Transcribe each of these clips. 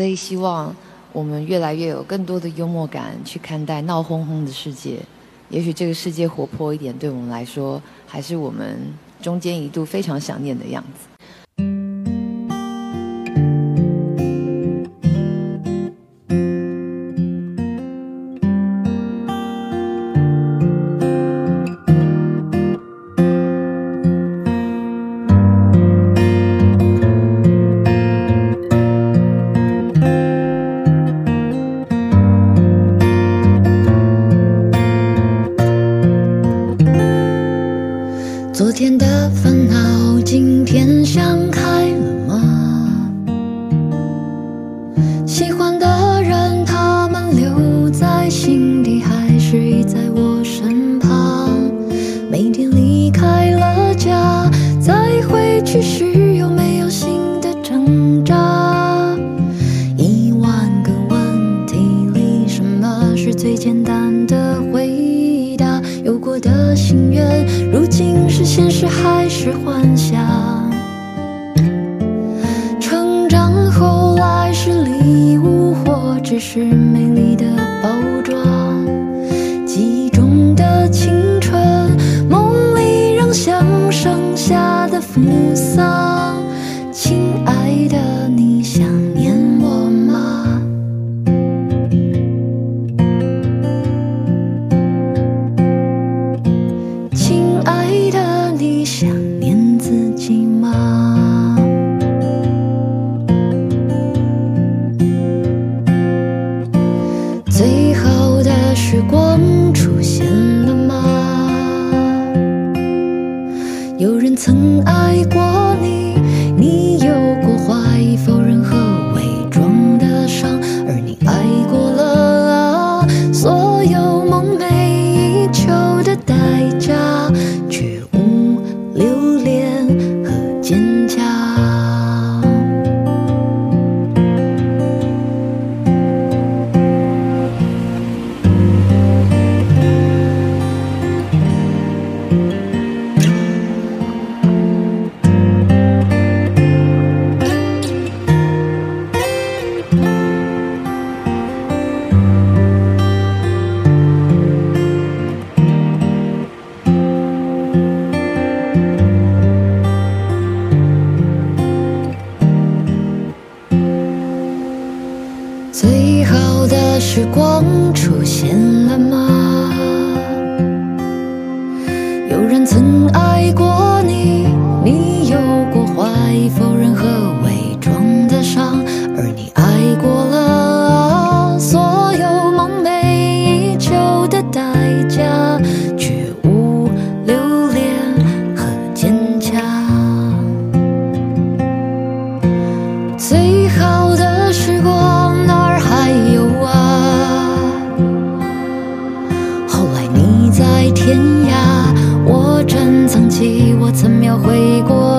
所以希望我们越来越有更多的幽默感去看待闹哄哄的世界。也许这个世界活泼一点，对我们来说，还是我们中间一度非常想念的样子。好的时光哪儿还有啊？后来你在天涯我珍藏起我曾描绘过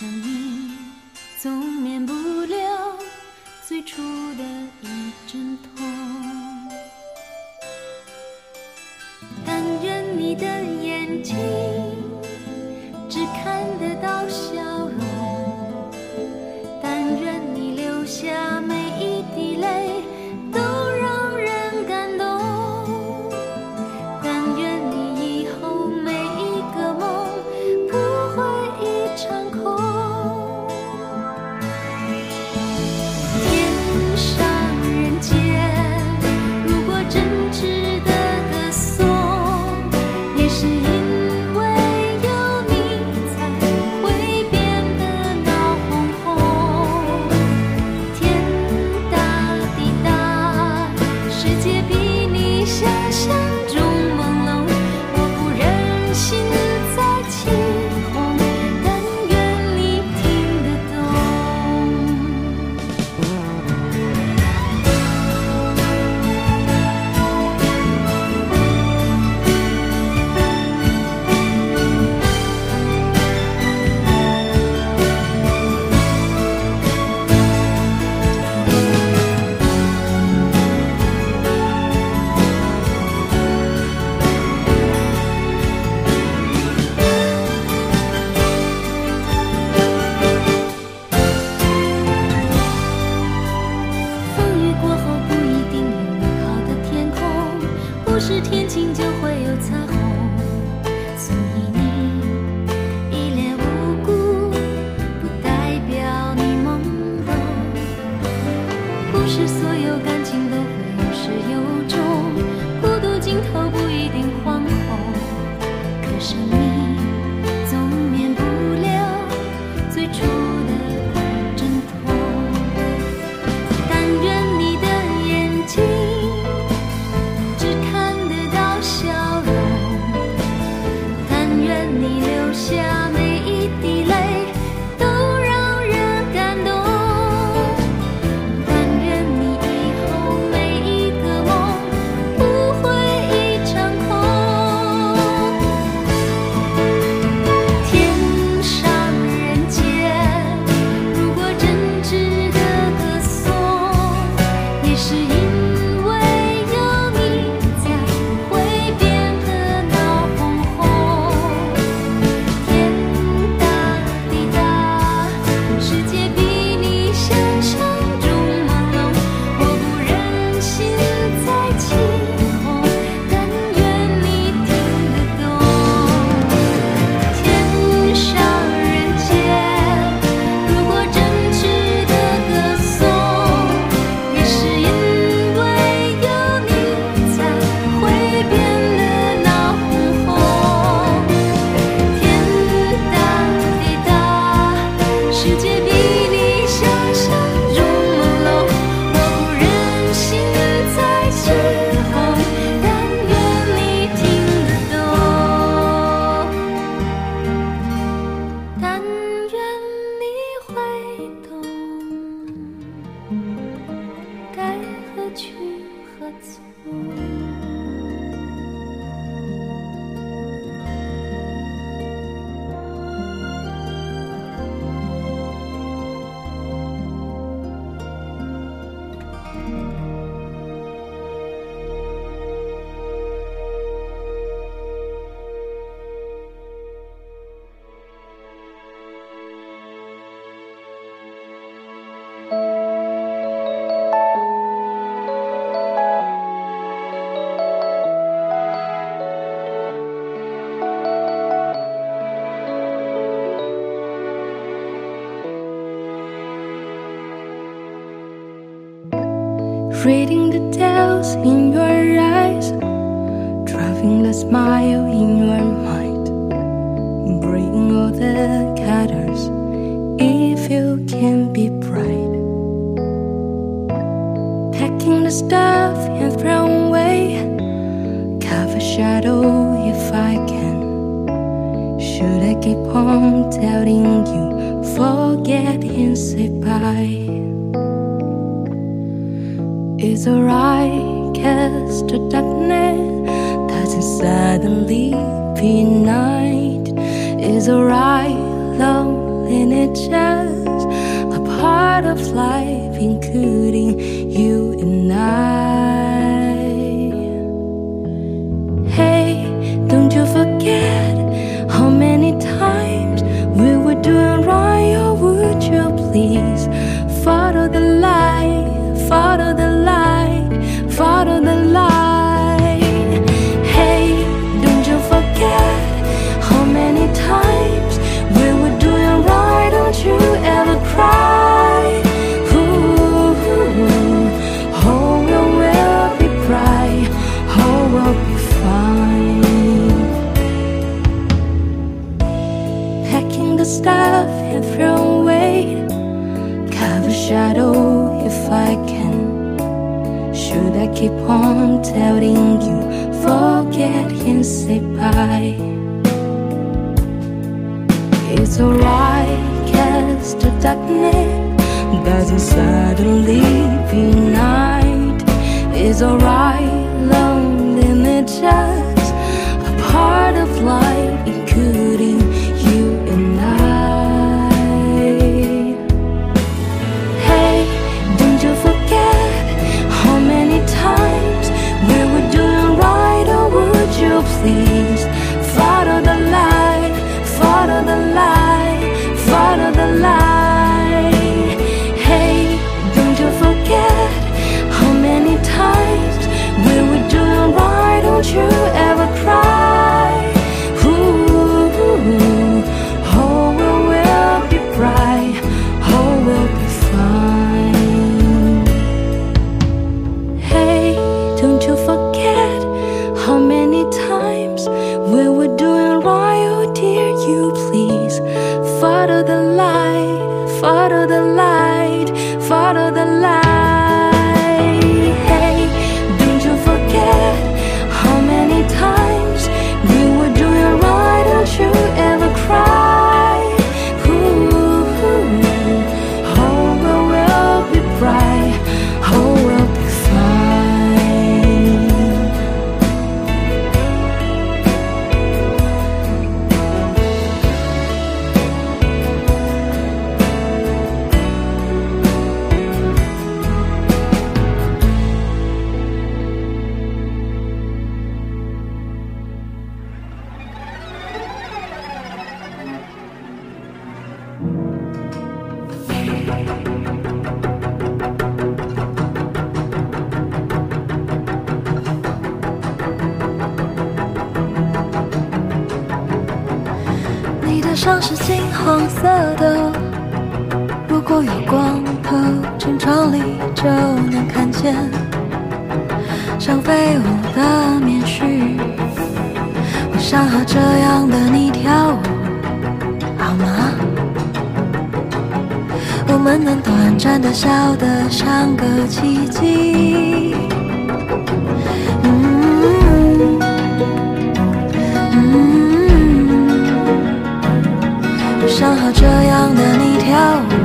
滴。keep on telling you forget and say bye. It's alright, cause the darkness doesn't suddenly be night. It's alright, loneliness just a part of life, including. 颤的笑得像个奇迹。嗯嗯，想和这样的你跳舞。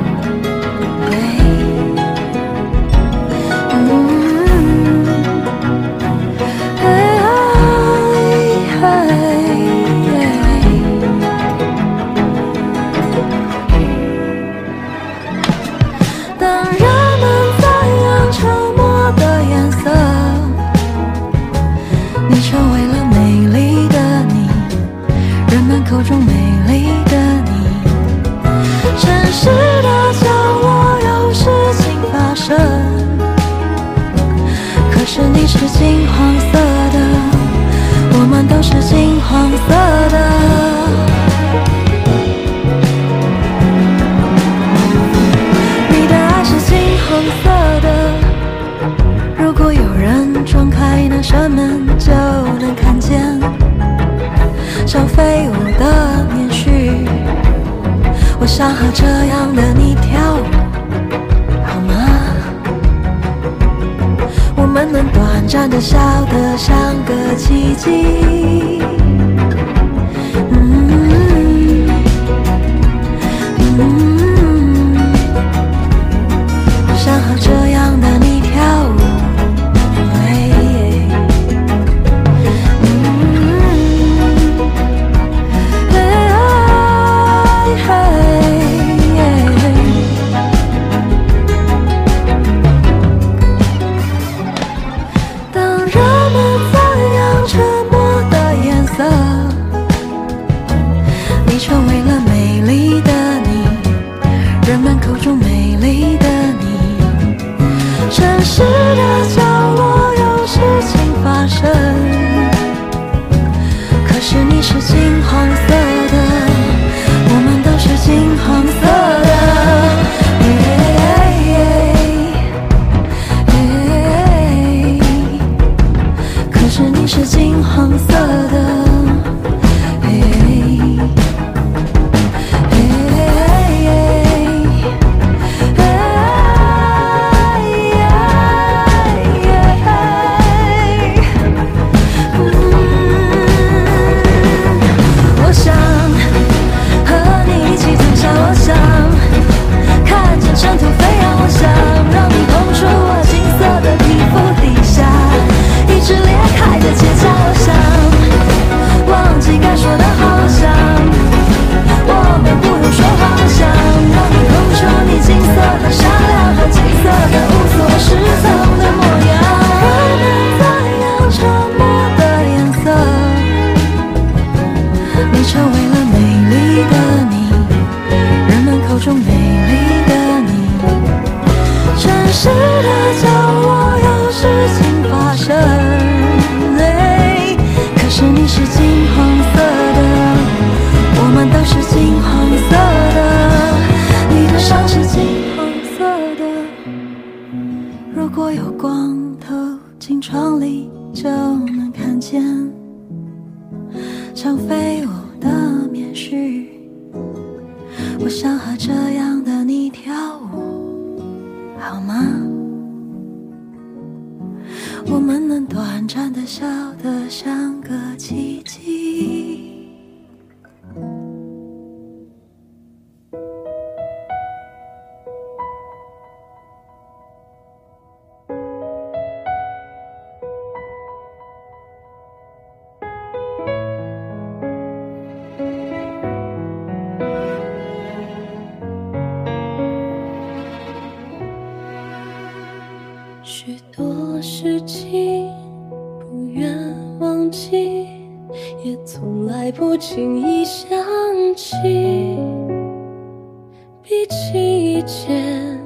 一起一见，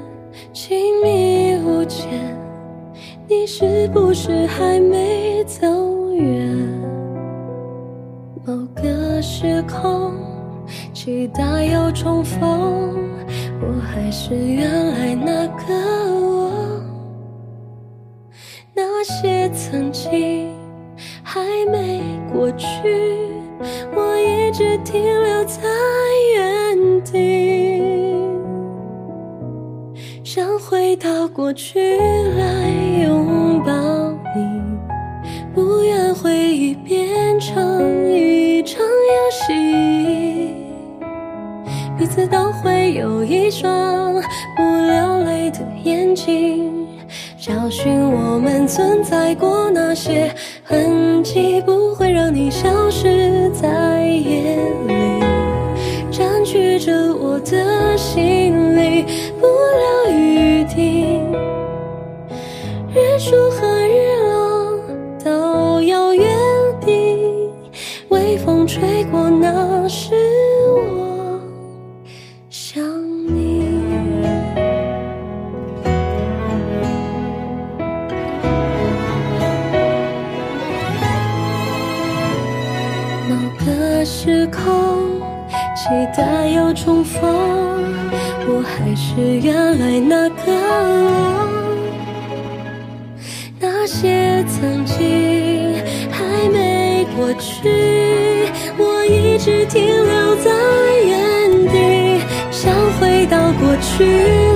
亲密无间，你是不是还没走远？某个时空，期待又重逢，我还是原来那个我。那些曾经还没过去，我一直停。过去来拥抱你，不愿回忆变成一场游戏。彼此都会有一双不流泪的眼睛，找寻我们存在过那些痕迹，不会让你想。出和日落都有约定，微风吹过，那是我想你。某个时空，期待又重逢，我还是原来那个我。去，我一直停留在原地，想回到过去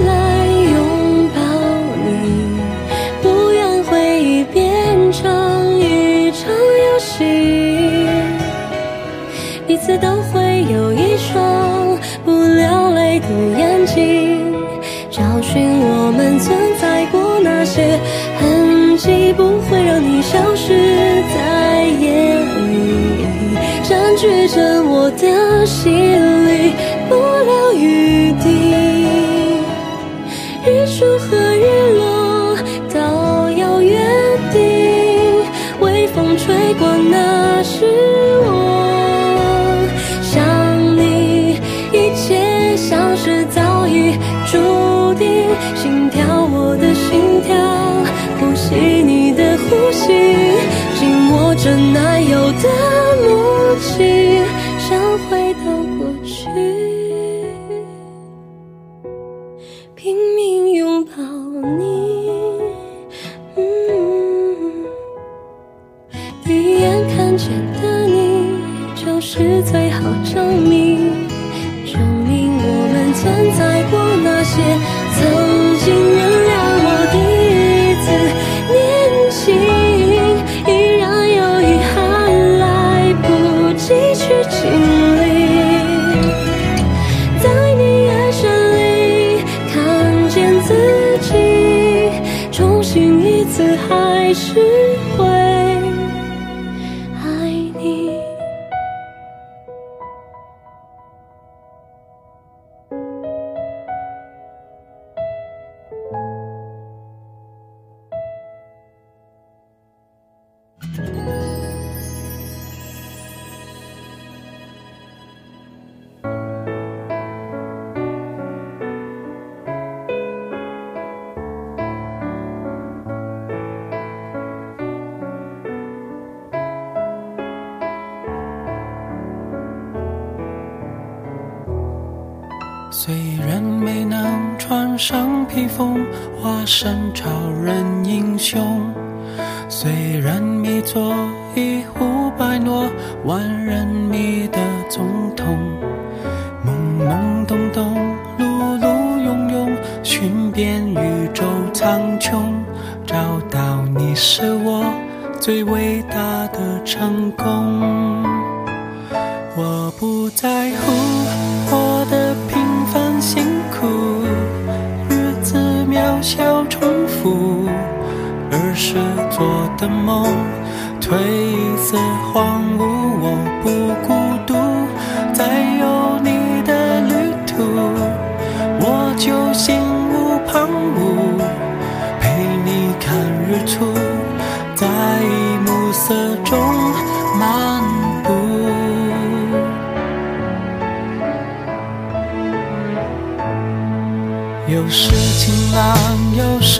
来拥抱你，不愿回忆变成一场游戏，彼此都。穿上披风，化身超人英雄，虽然没做一呼百诺、万人迷的总统，懵懵懂懂、碌碌庸庸，寻遍宇宙苍穹，找到你是我最伟大的成功。的梦褪色荒芜。我不孤独，在有你的旅途，我就心无旁骛，陪你看日出，在暮色中漫步。有时晴朗，有时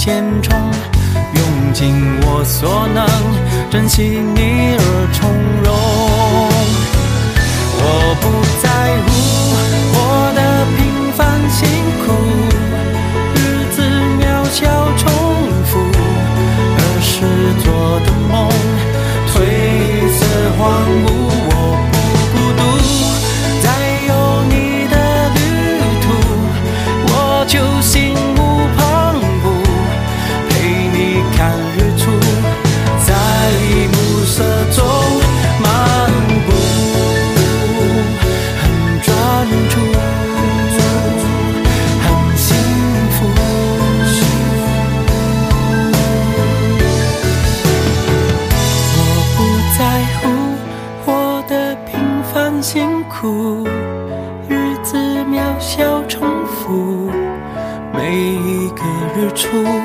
往前冲，用尽我所能，珍惜你而从容。我不在乎活得平凡辛苦，日子渺小重复，儿时做的梦褪色荒芜。日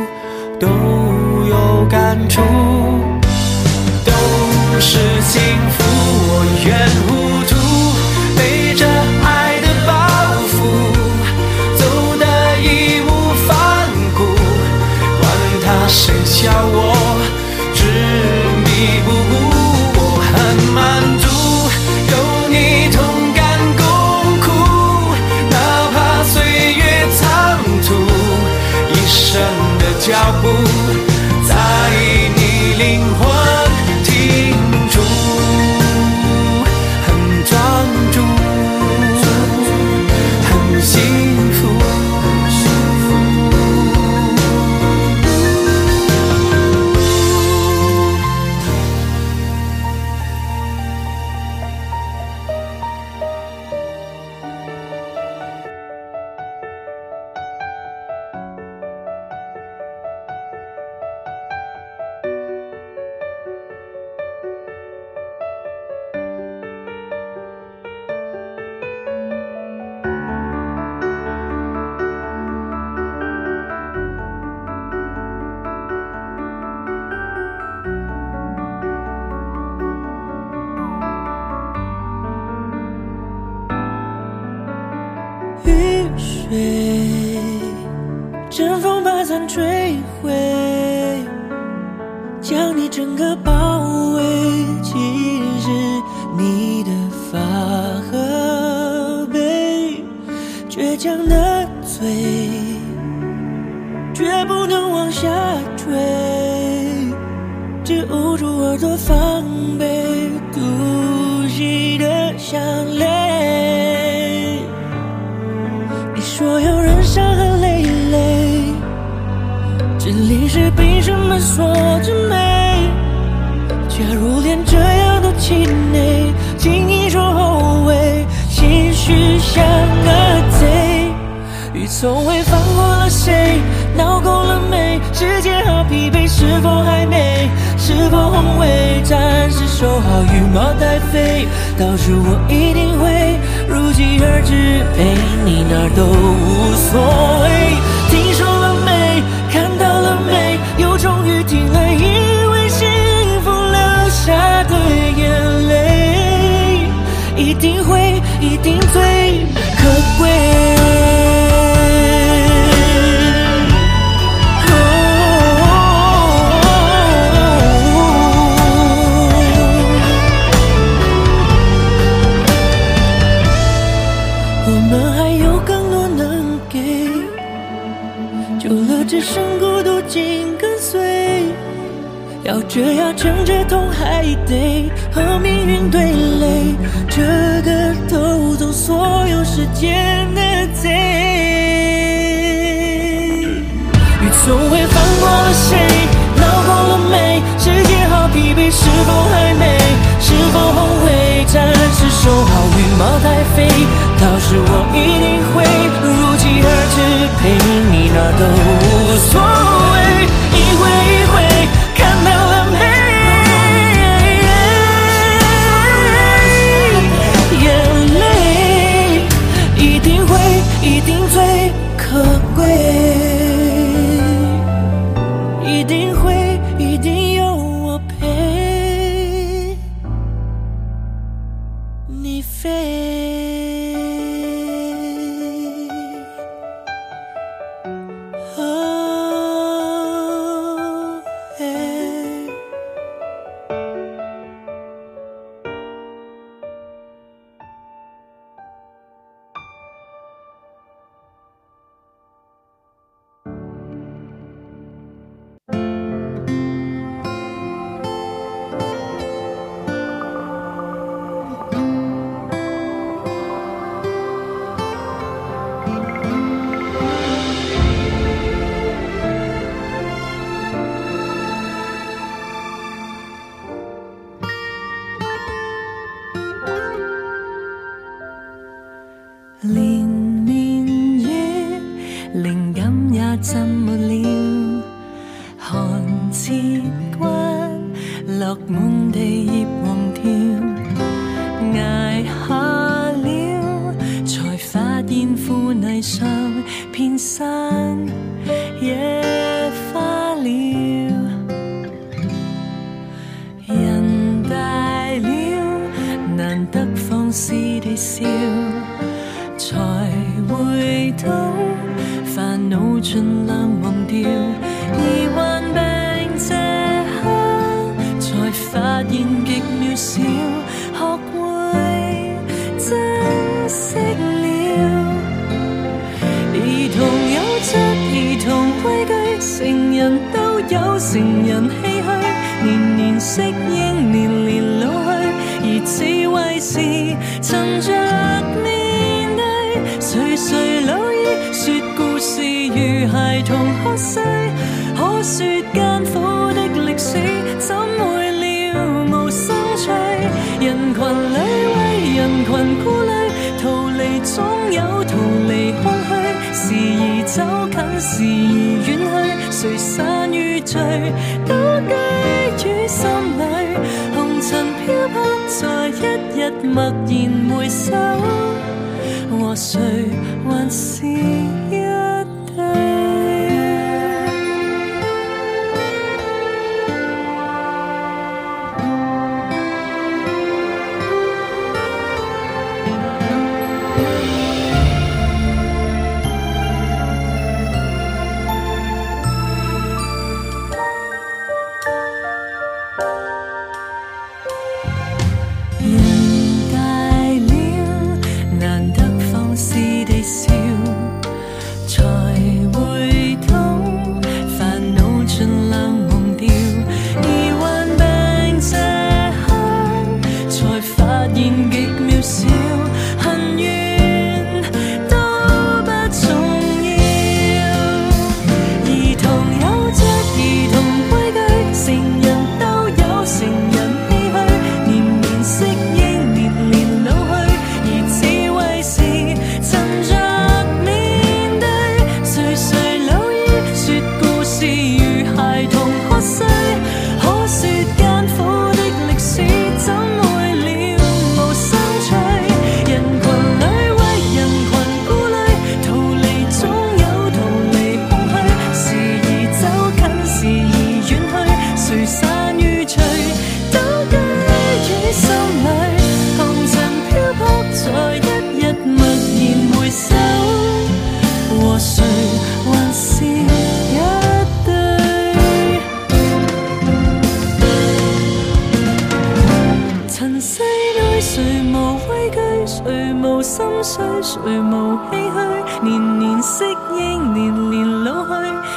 谁无心碎，谁无唏嘘，年年适应，年年老去，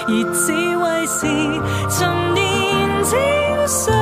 而只为是沉淀，沾水。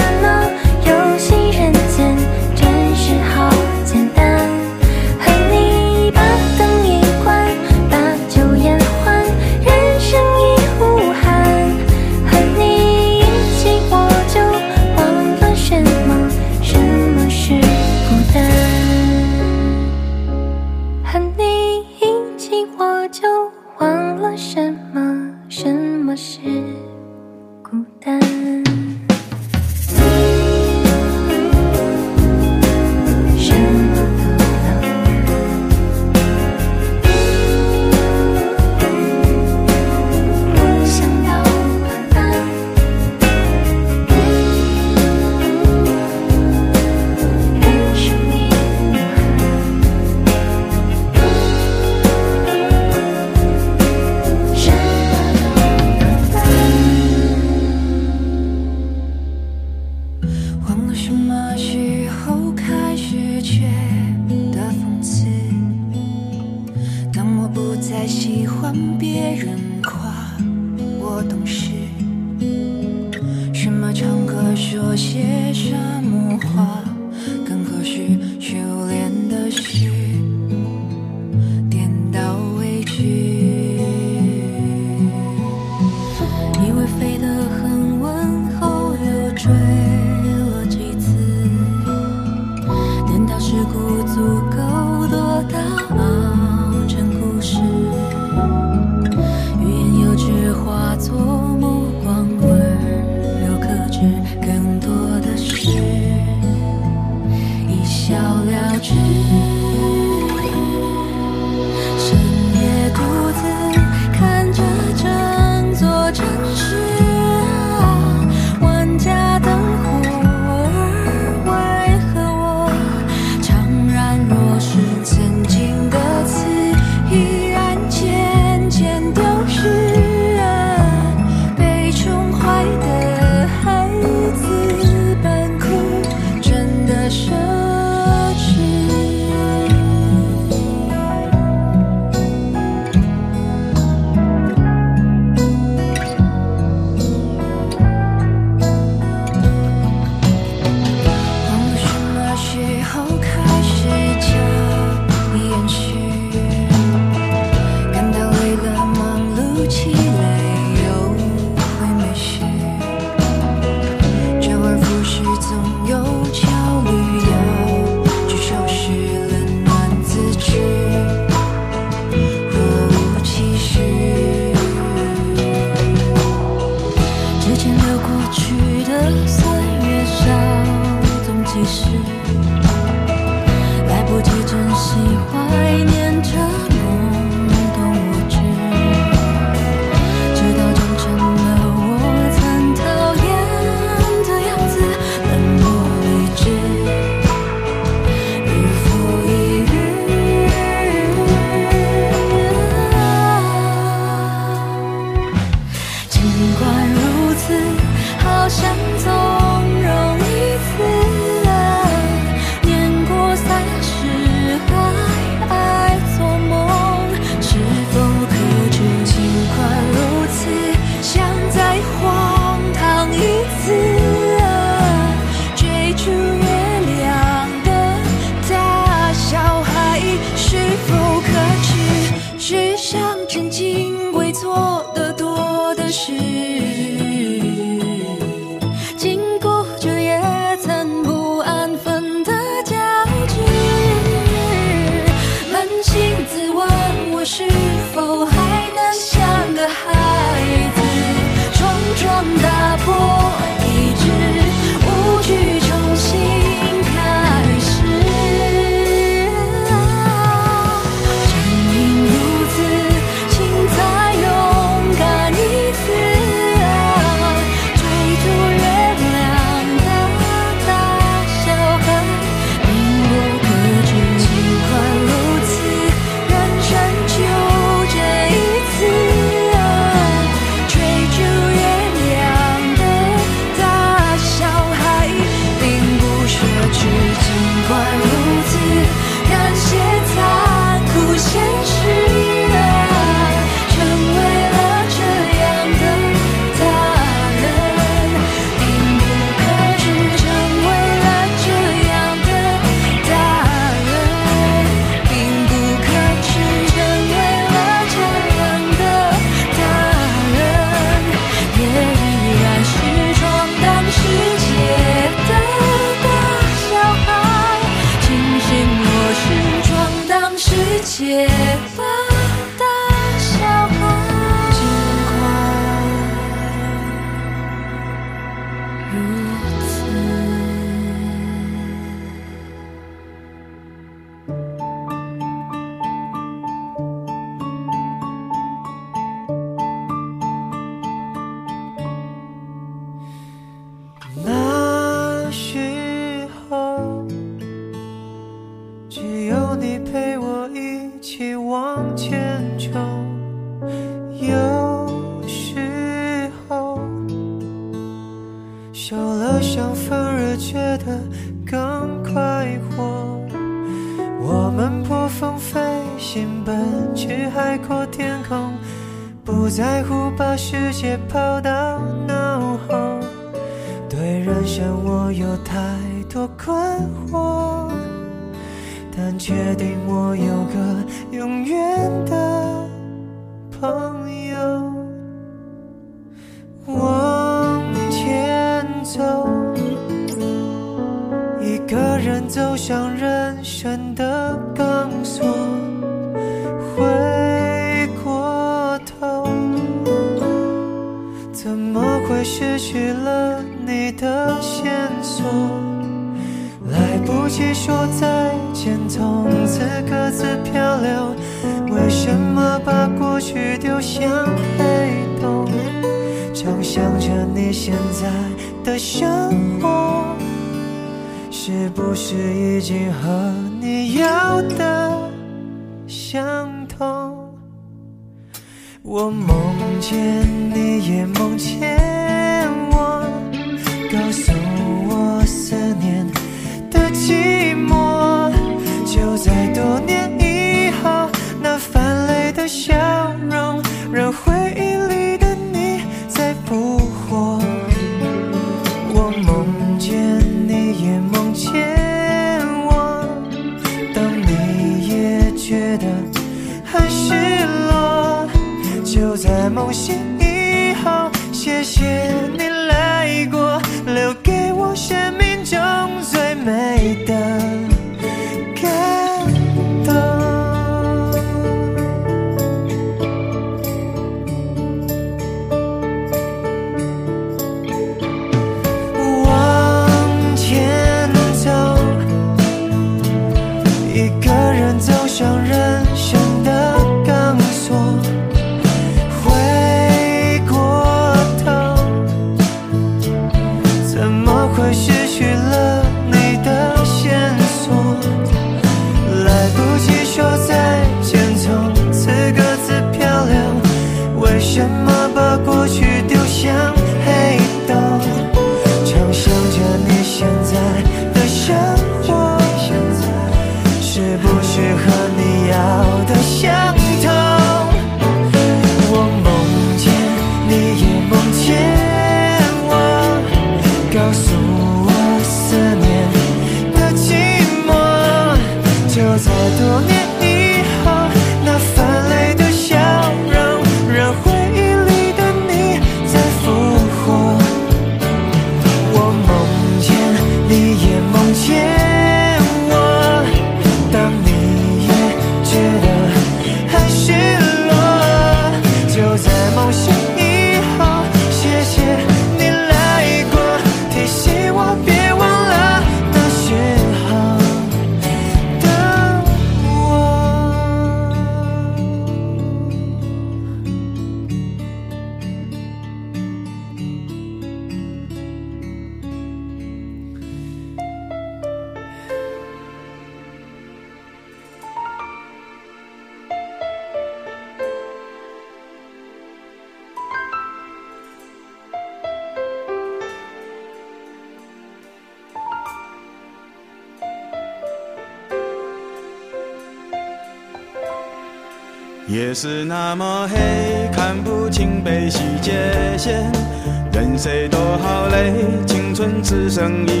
谁都好累，青春只剩一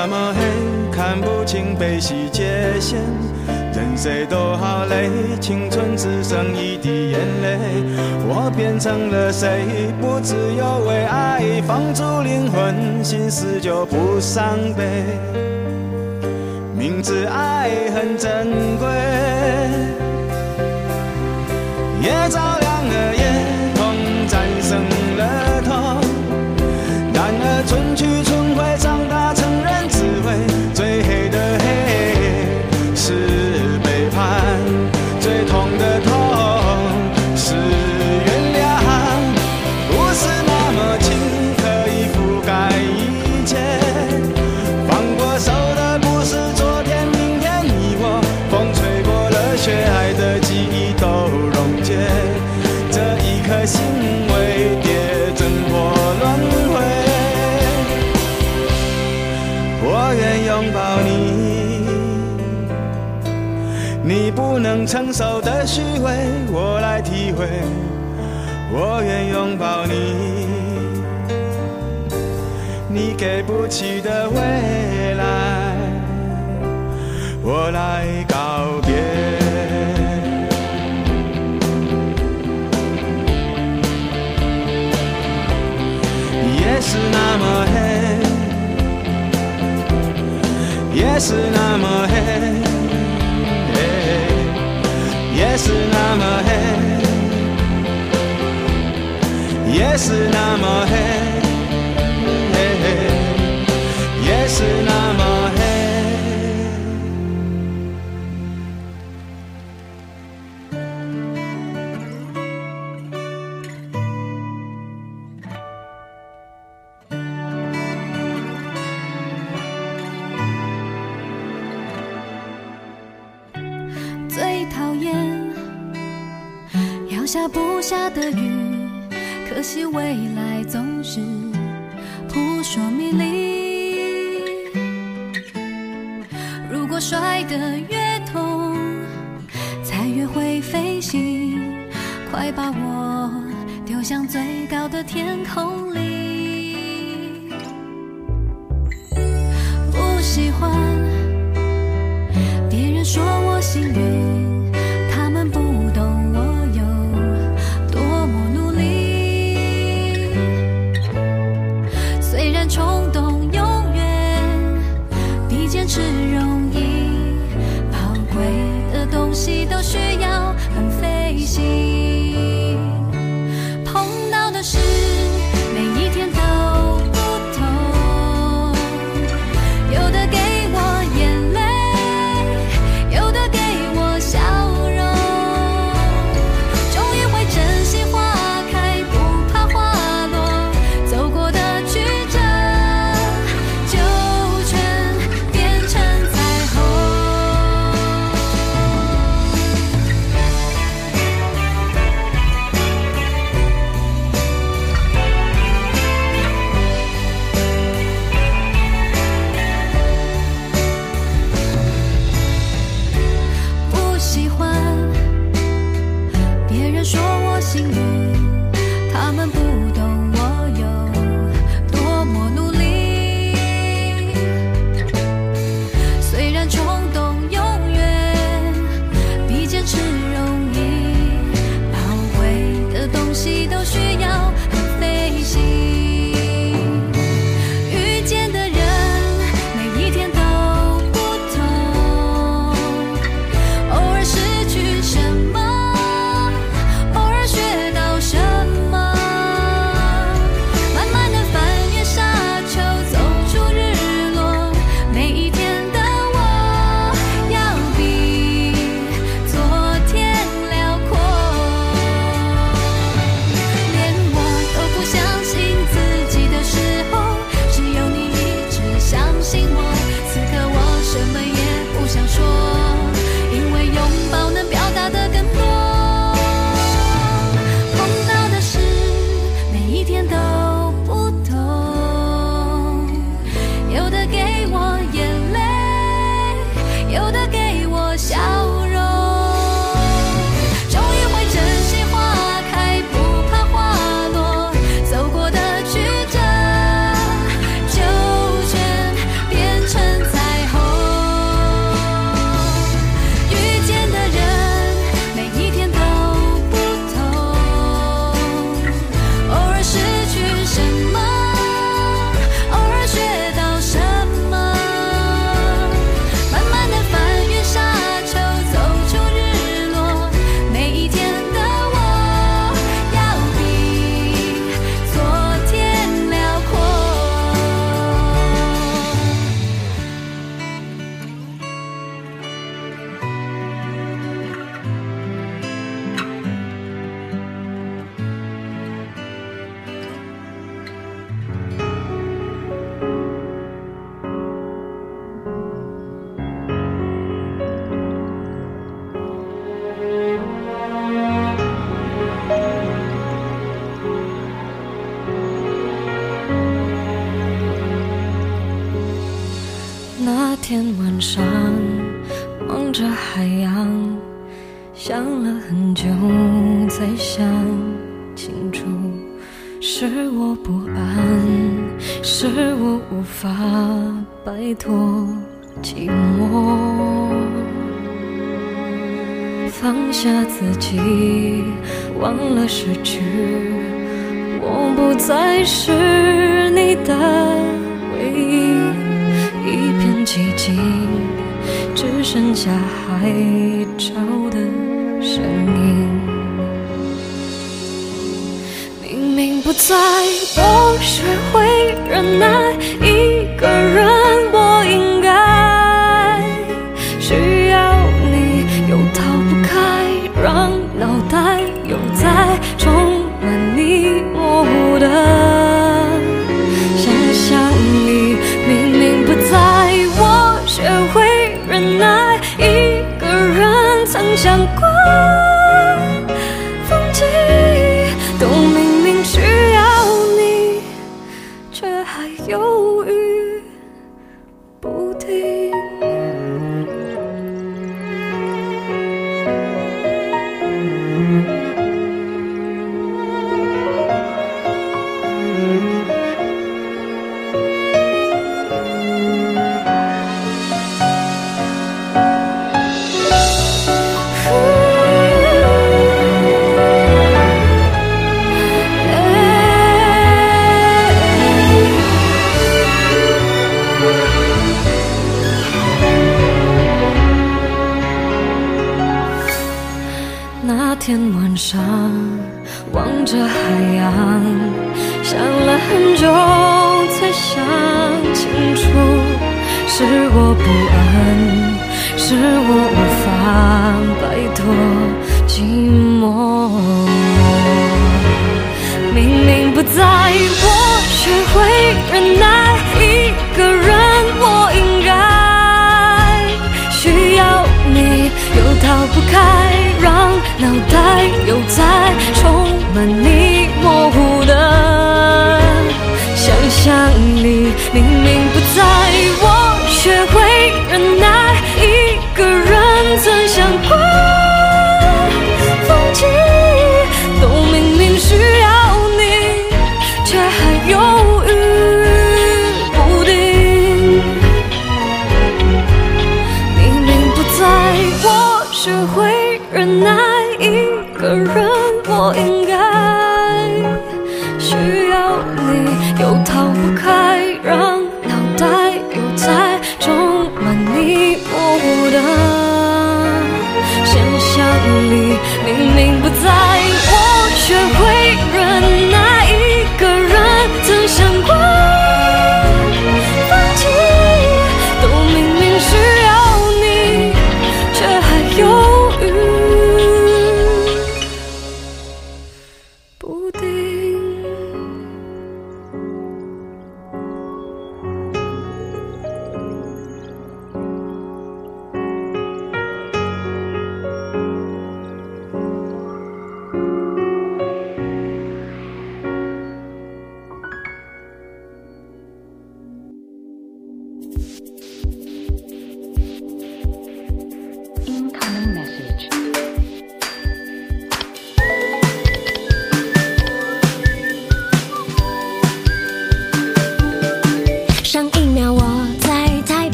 那么黑看不清悲喜界限任谁都好累青春只剩一滴眼泪。我变成了谁不自由为爱放逐灵魂心死就不伤悲。明知爱很珍贵虚伪我来体会我愿拥抱你。你给不起的未来我来告别。夜是那么黑夜是那么黑是那么黑夜是那么黑。夜是睡着的身影明明不在我学会忍耐。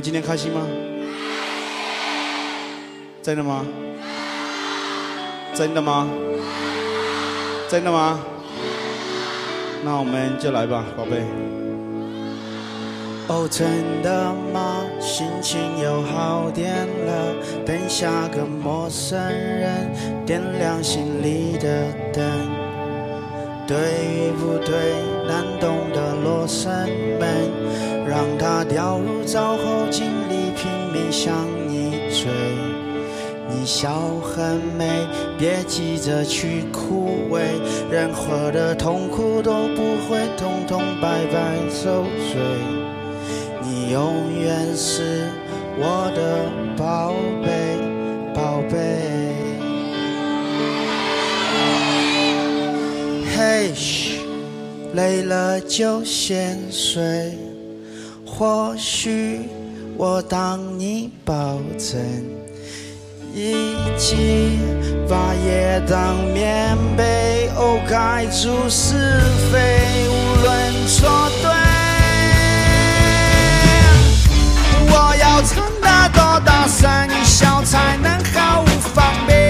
今天开心吗？真的吗？真的吗？真的吗？那我们就来吧宝贝。哦真的吗？心情有好点了等下个陌生人点亮心里的灯。对不对难懂的罗生门。让它掉入沼泽井里，拼命向你追。你笑很美，别急着去枯萎，任何的痛苦都不会痛痛白白受罪。你永远是我的宝贝，宝贝。嘿，嘘，累了就先睡。或许我当你保证，一起把夜当棉被，哦，盖住是非，无论错对。我要唱得多大，声小才能毫无防备。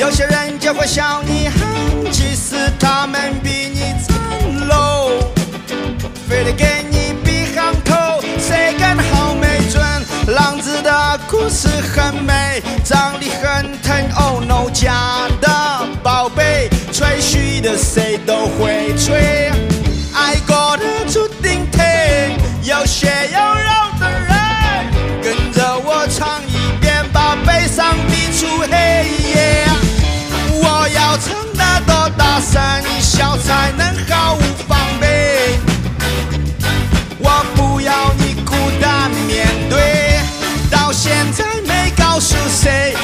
有些人就会笑你憨，其实他们比你惨喽，非得给你比憨头，谁更好没准。浪子的故事很美，长得很疼，Oh no，假的宝贝，吹嘘的谁都会吹。在你小才能毫无防备。我不要你孤单面对到现在没告诉谁。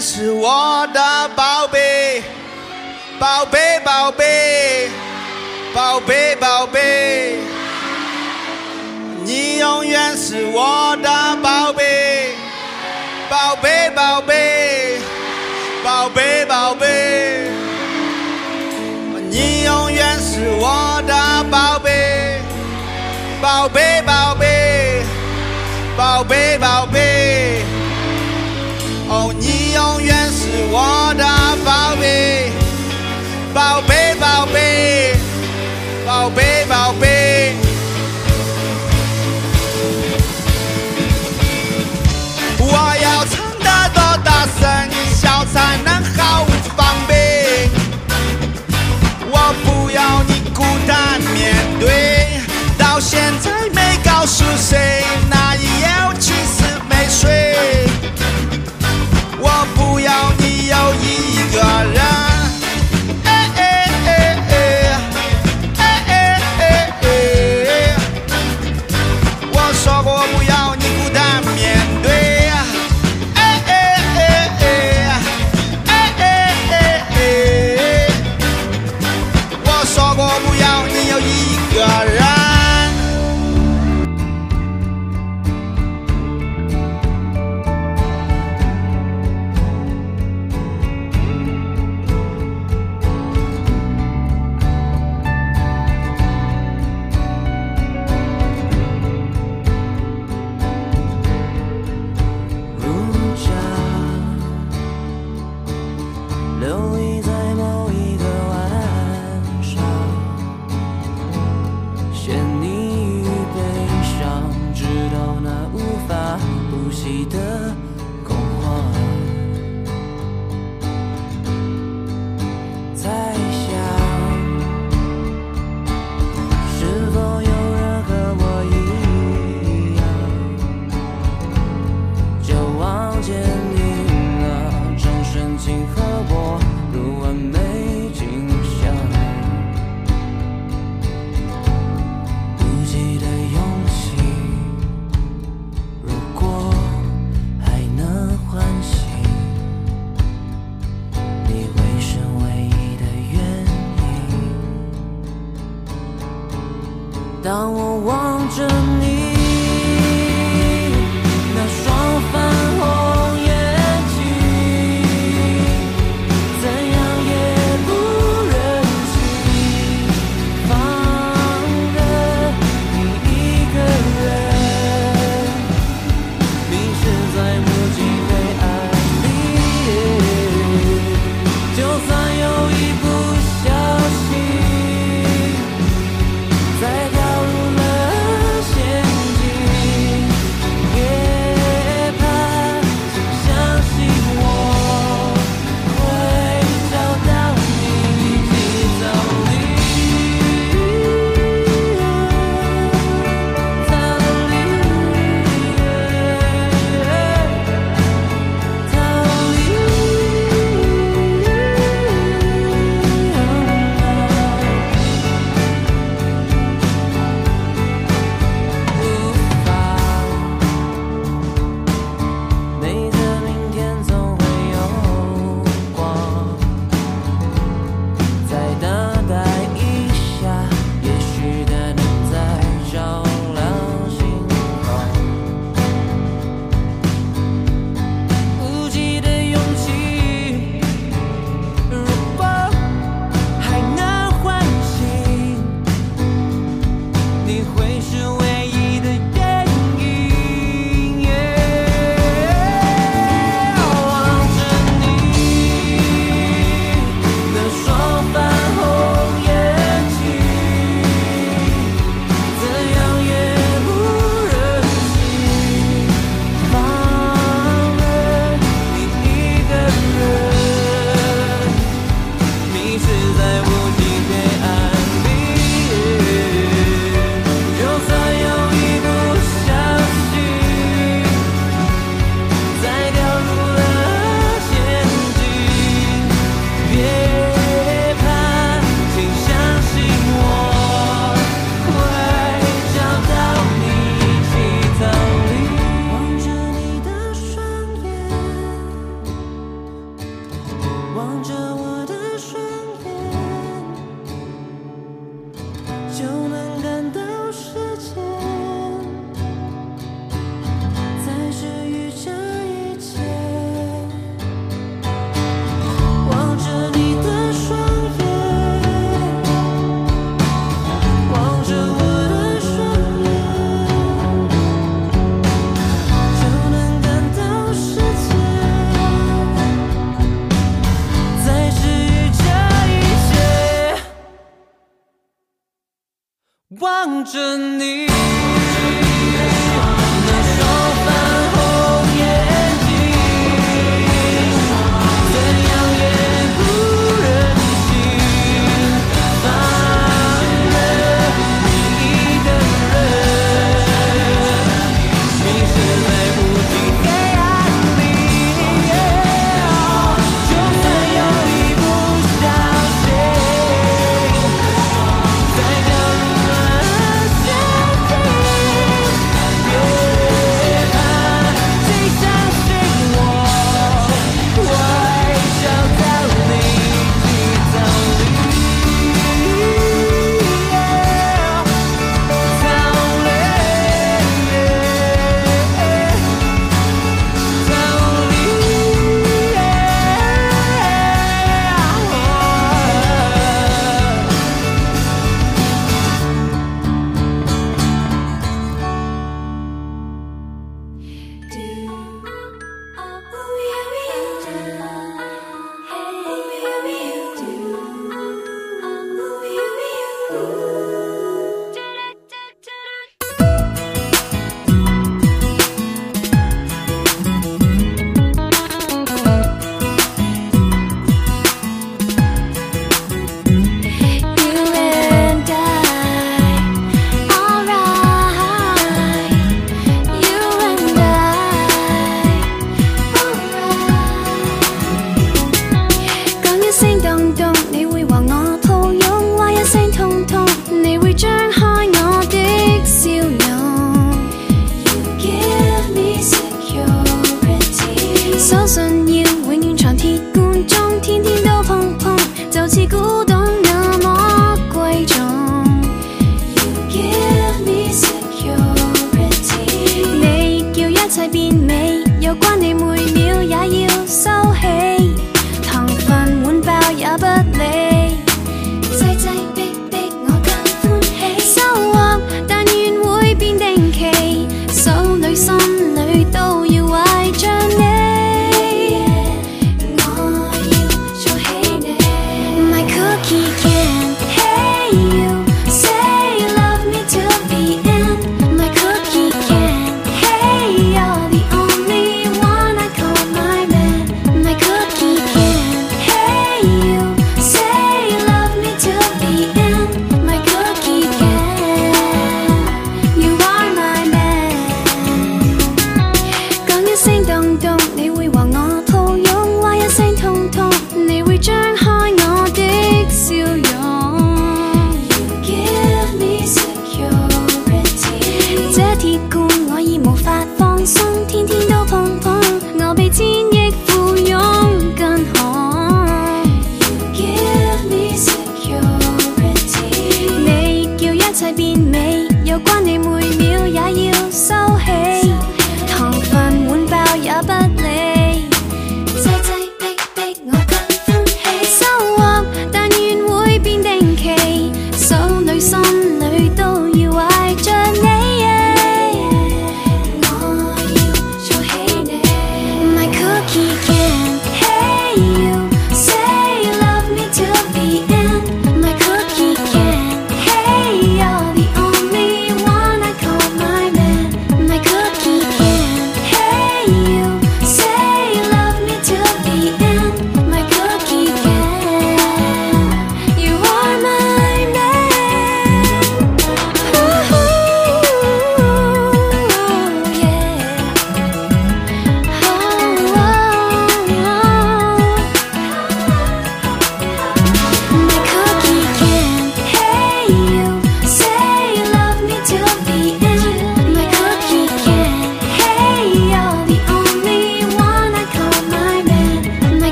是我的宝贝，宝贝，宝贝，宝贝，宝贝。你永远是我的宝贝，宝贝，宝贝，宝贝，宝贝。你永远是我的宝贝，宝贝，宝贝，宝贝，宝贝。posso sem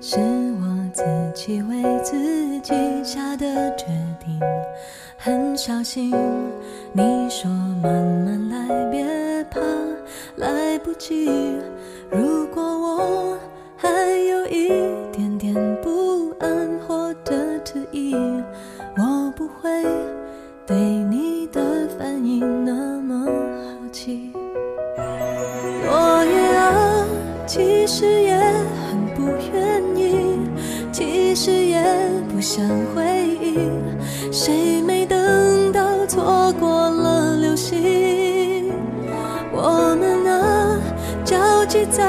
是我自己为自己下的决定很小心你说慢慢来别怕来不及。如果我还有一点点不安或者迟疑我不会对你的反应那么好奇。落叶啊其实也带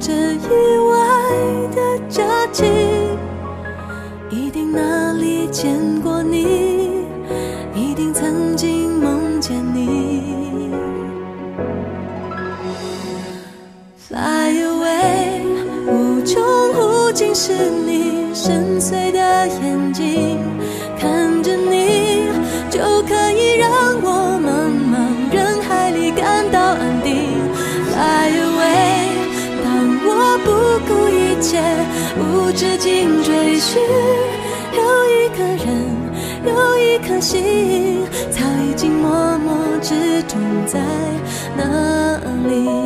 着意外的假。心早已经默默之中在那里？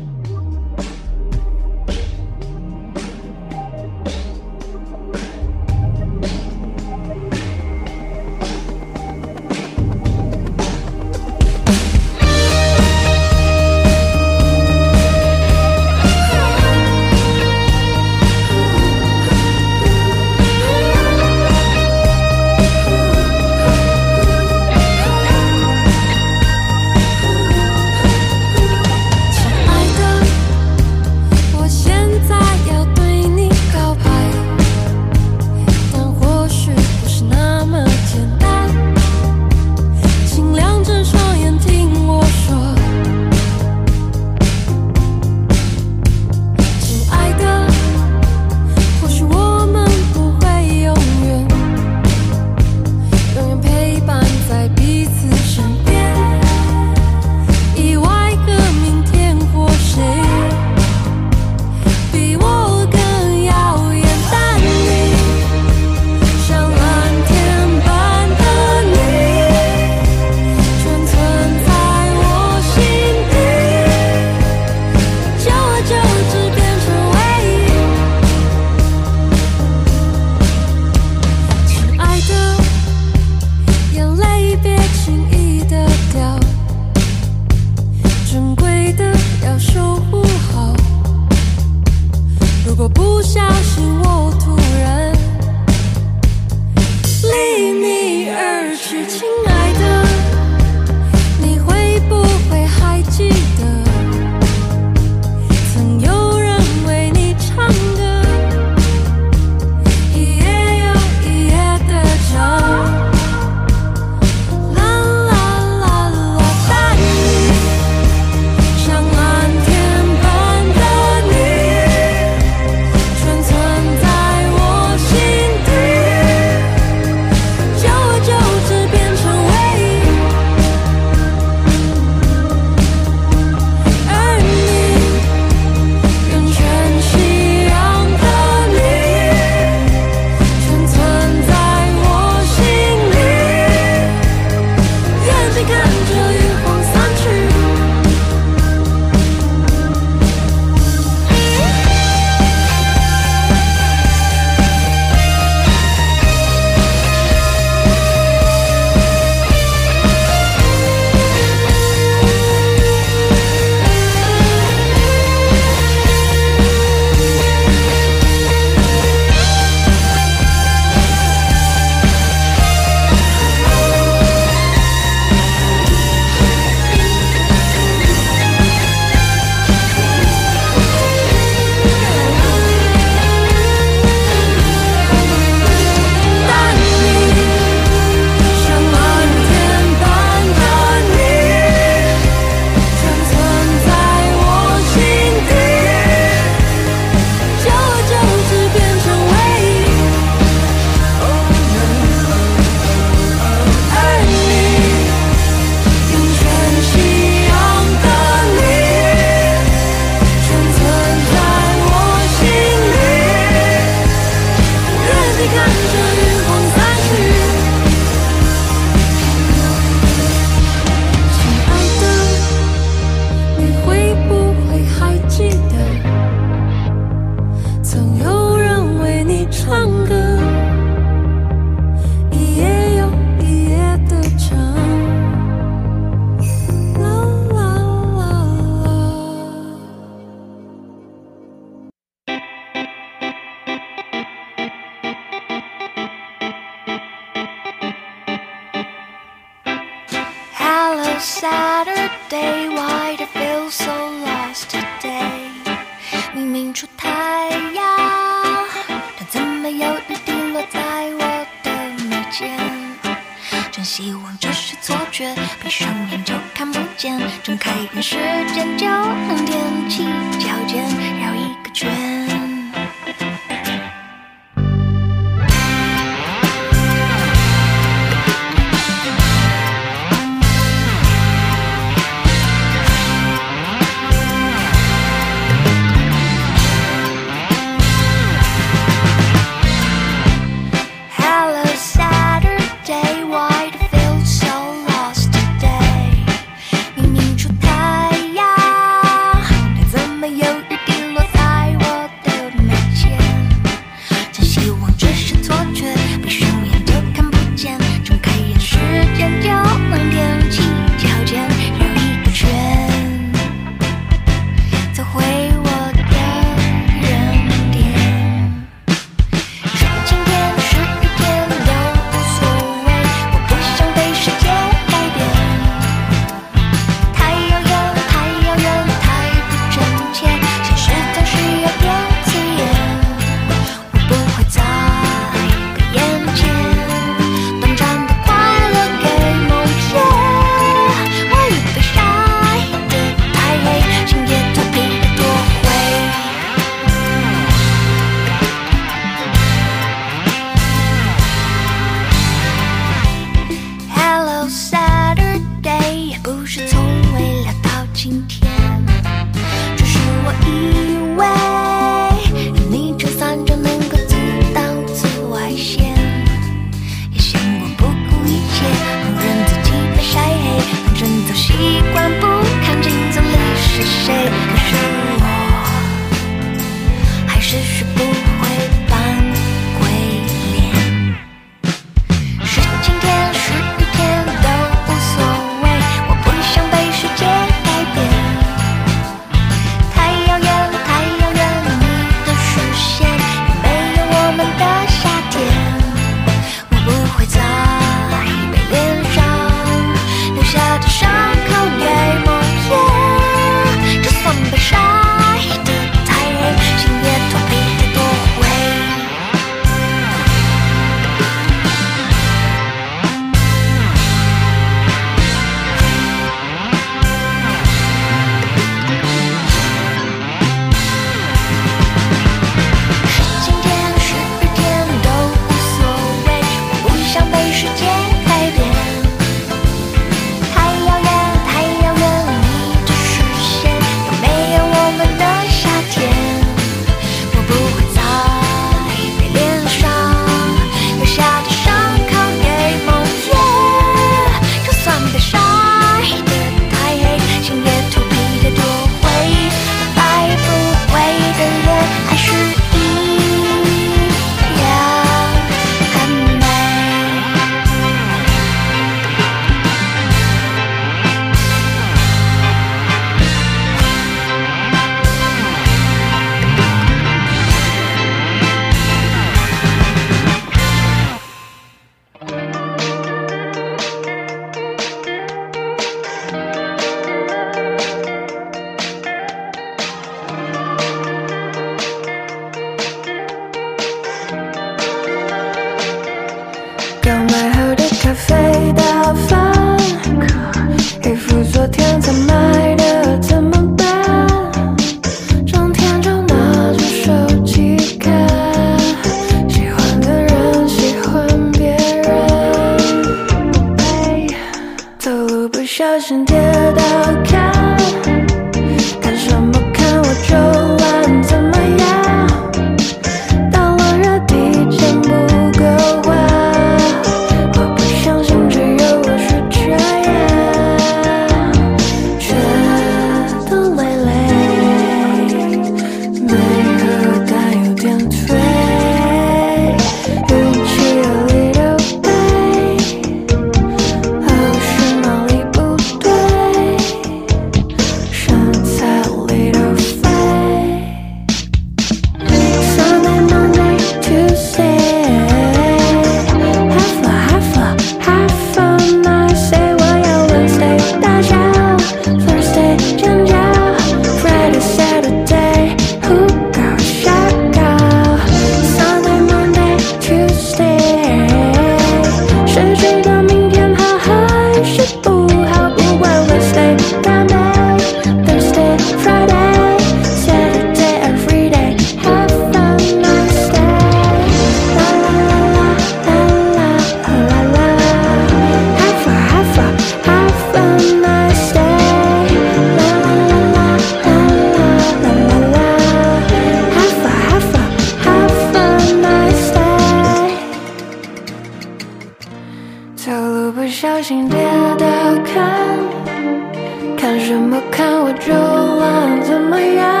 怎么看我就烂怎么样？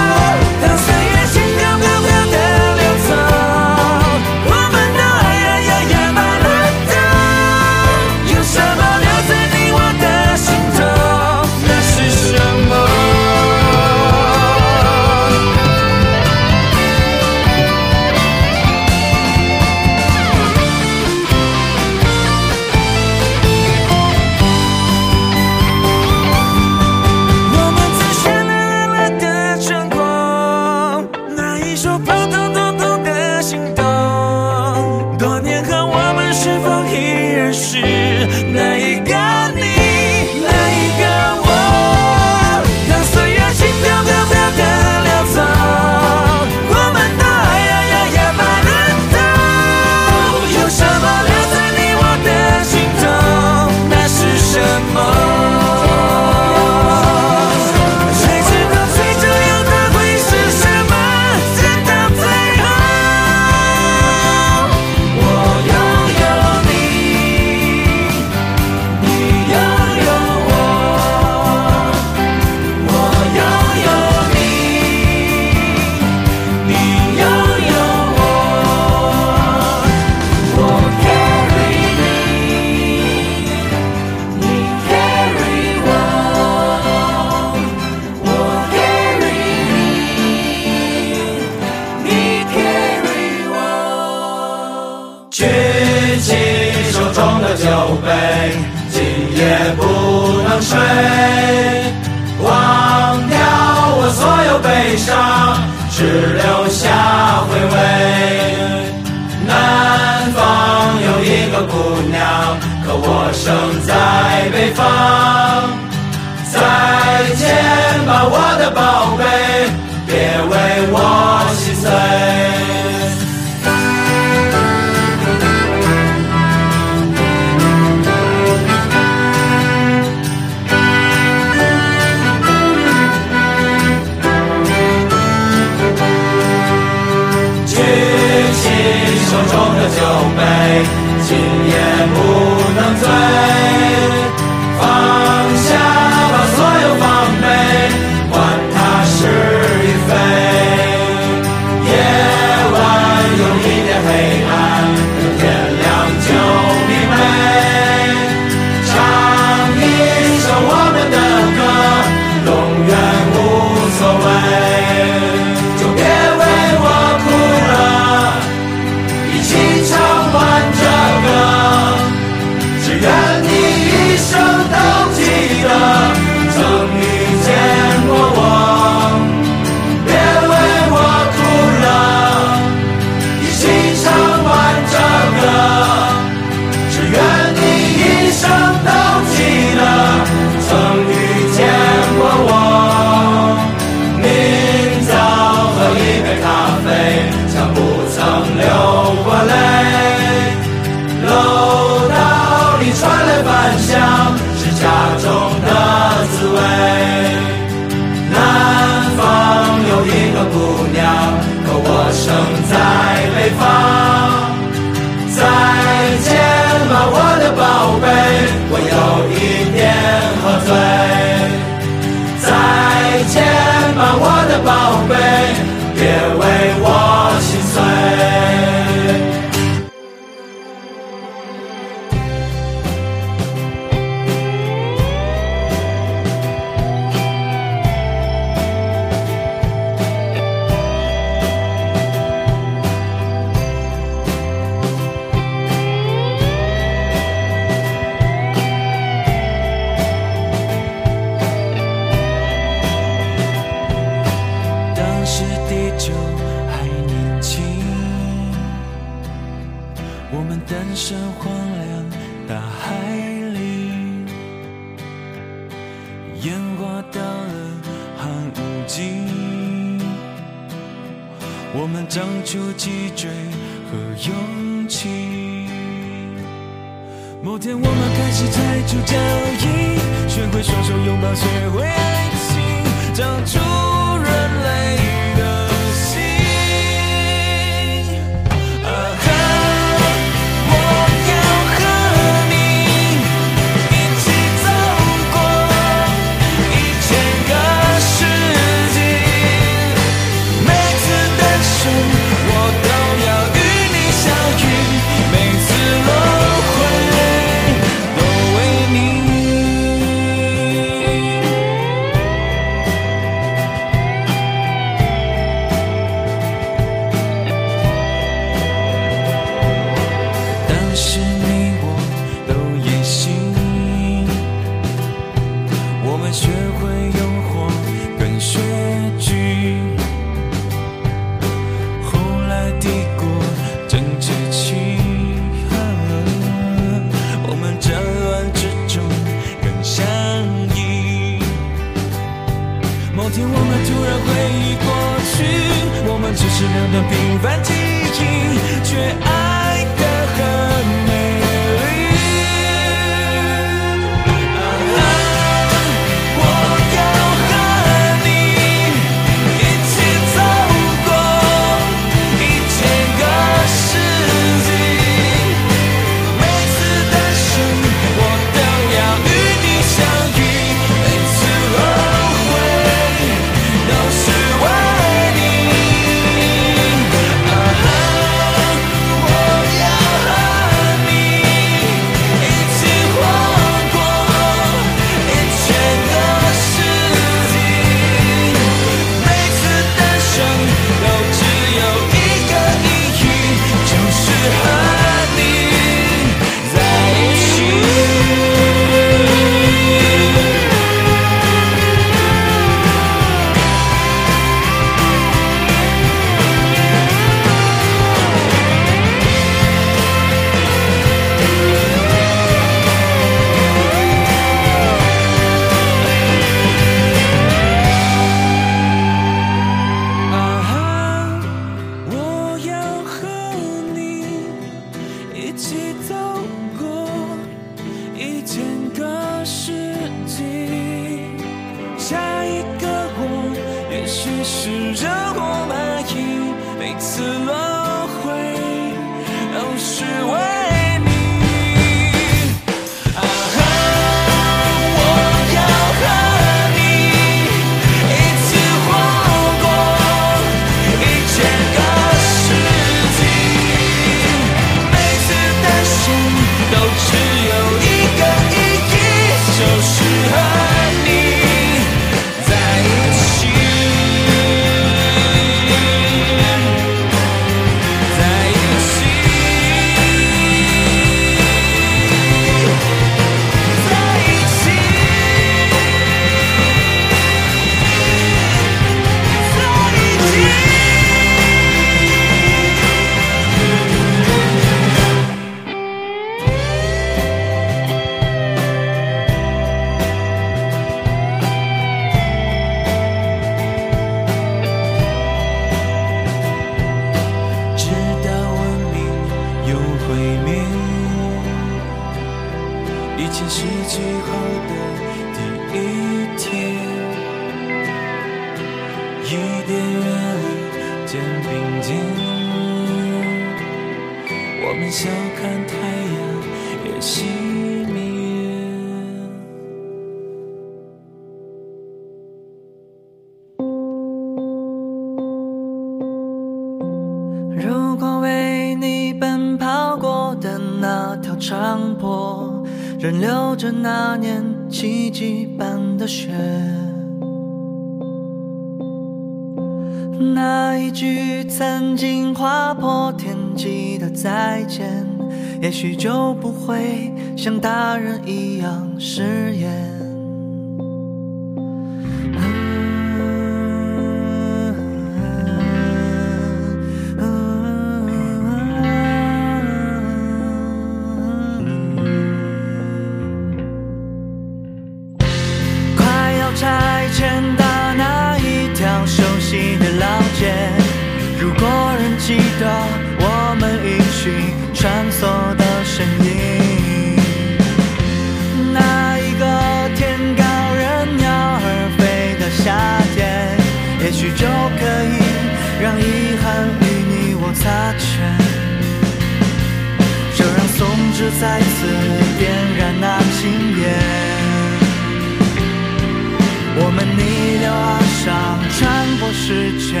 时间。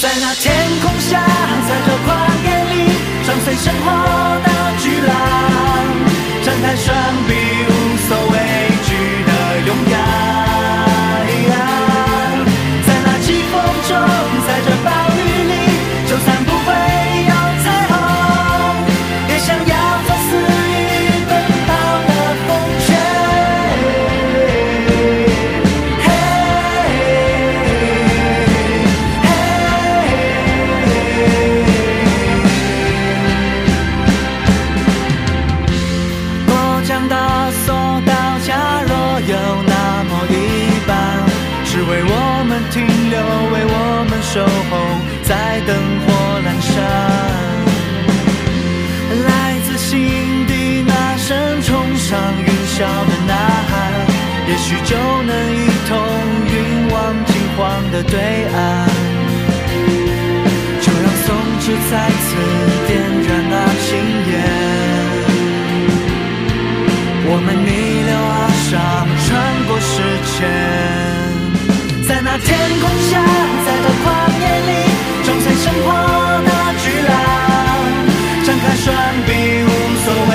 在那天空下，在这旷野里，撞碎生活的巨浪，张开双臂，许就能一同云往金黄的对岸。就让松枝再次点燃那青烟。我们逆流而上，穿过时间，在那天空下，在这旷野里，撞碎生活的巨浪，张开双臂，无所畏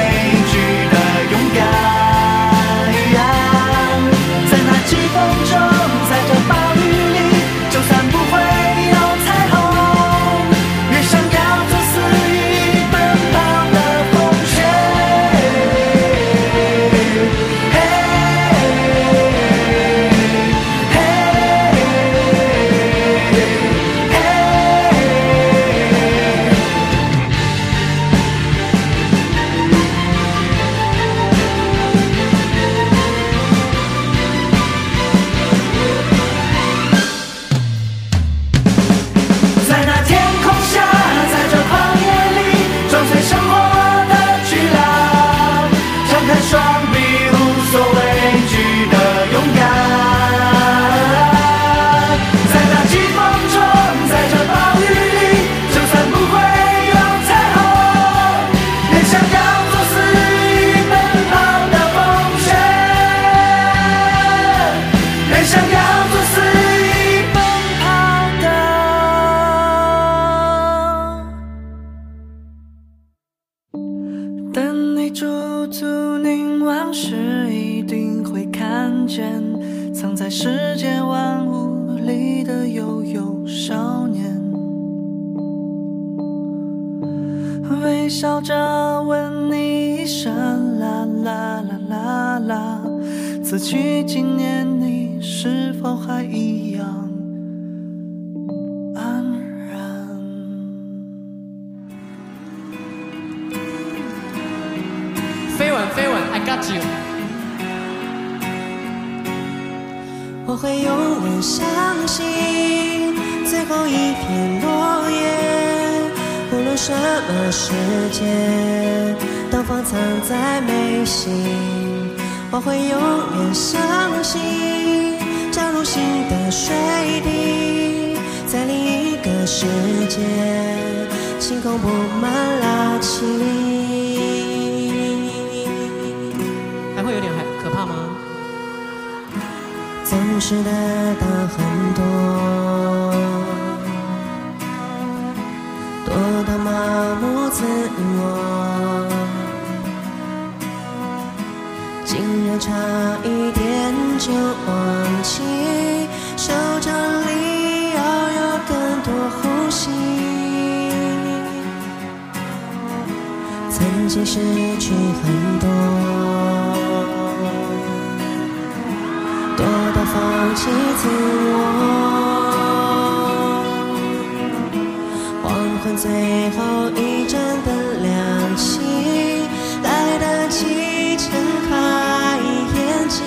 相信最后一片落叶，无论什么时间都放藏在眉心。我会永远相信，加入新的水滴，在另一个世界，星空布满了晴。总是得到很多，多到麻木自我，竟然差一点就忘记，手掌里要有更多呼吸。曾经失去很。多放弃自我。黄昏最后一盏灯亮起，来得及睁开眼睛。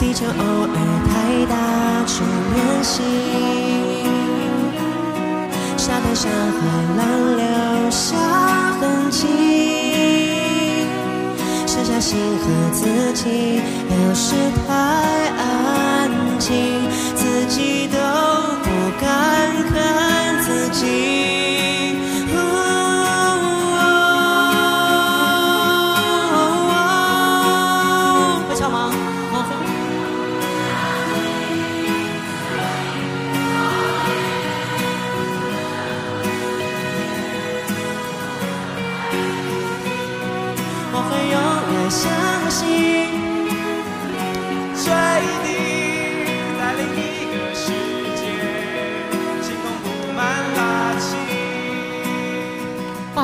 地球偶尔太大去练习，沙滩上海浪心和自己，有时太安静，自己都不敢看自己。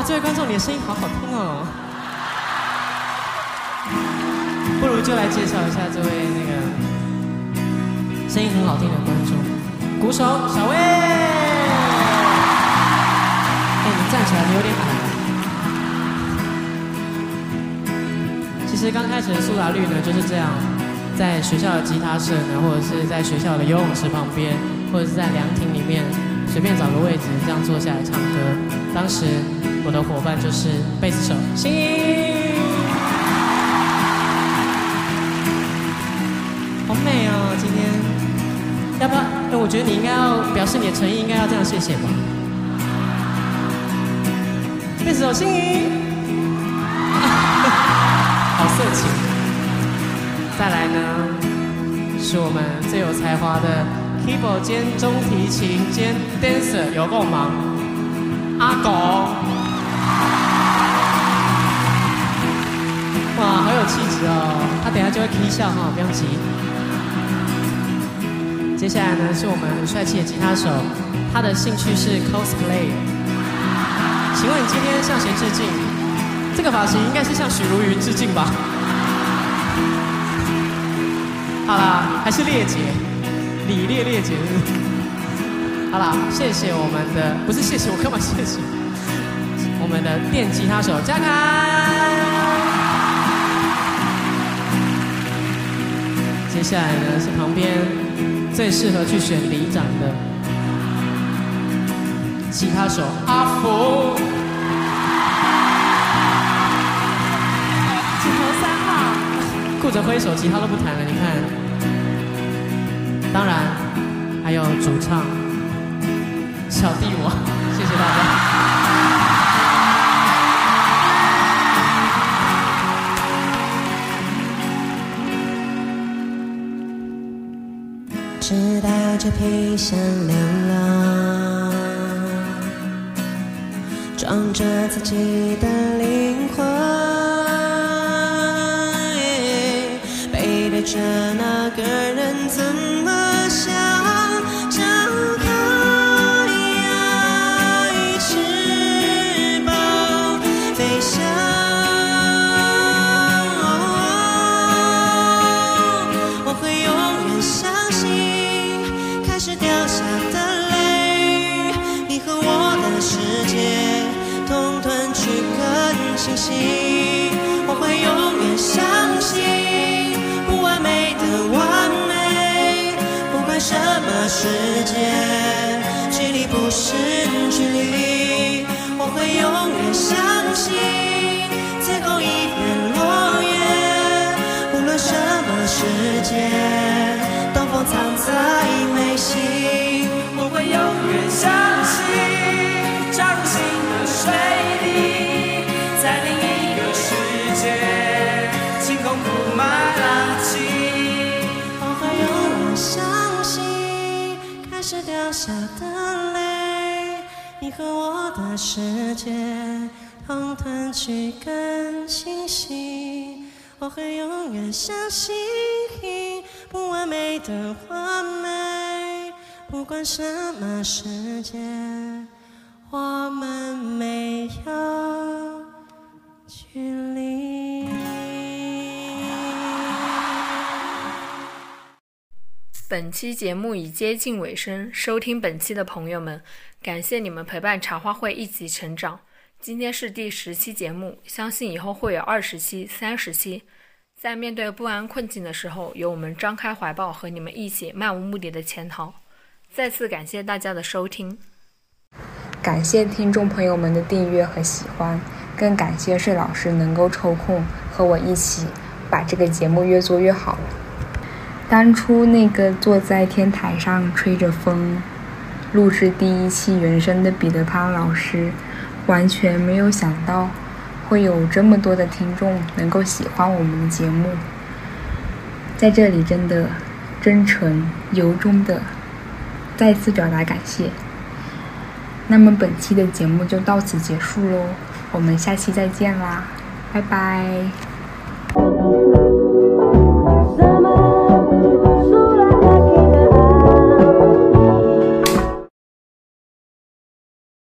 这位观众，你的声音好好听哦。不如就来介绍一下这位那个声音很好听的观众，鼓手小薇。哎，你站起来，你有点矮。其实刚开始的苏打绿呢就是这样，在学校的吉他社呢，或者是在学校的游泳池旁边，或者是在凉亭里面，随便找个位置这样坐下来唱歌。当时我的伙伴就是贝斯手新一。好美哦，今天要不要？哎，我觉得你应该要表示你的诚意，应该要这样谢谢吧。贝斯手心仪，好色情。再来呢，是我们最有才华的 keyboard 兼中提琴兼 dancer，有够忙，阿狗。气质哦！他等下就会 k 笑哈，不用急。接下来呢，是我们帅气的吉他手，他的兴趣是 cosplay。请问你今天向谁致敬？这个发型应该是向许茹芸致敬吧？好啦，还是烈姐，李烈烈姐。好啦，谢谢我们的，不是谢谢我干嘛谢谢？我们的电吉他手嘉凯。接下来呢是旁边最适合去选里长的吉他手阿福，请投三号，顾着挥手，吉他都不弹了。你看，当然还有主唱小弟我，谢谢大家。只带着皮箱流浪，装着自己的灵魂，背对着那么世界，距离不是距离。我会永远相信，最后一片落叶。无论什么世界，东风藏在眉心。我会永和我的世界，通吞去更清晰。我会永远相信，不完美的完美，不管什么世界，我们没有距离。本期节目已接近尾声，收听本期的朋友们，感谢你们陪伴茶话会一起成长。今天是第十期节目，相信以后会有二十期、三十期。在面对不安困境的时候，有我们张开怀抱和你们一起漫无目的的潜逃。再次感谢大家的收听，感谢听众朋友们的订阅和喜欢，更感谢税老师能够抽空和我一起把这个节目越做越好。当初那个坐在天台上吹着风，录制第一期原声的彼得潘老师，完全没有想到会有这么多的听众能够喜欢我们的节目，在这里真的真诚由衷的再次表达感谢。那么本期的节目就到此结束喽，我们下期再见啦，拜拜。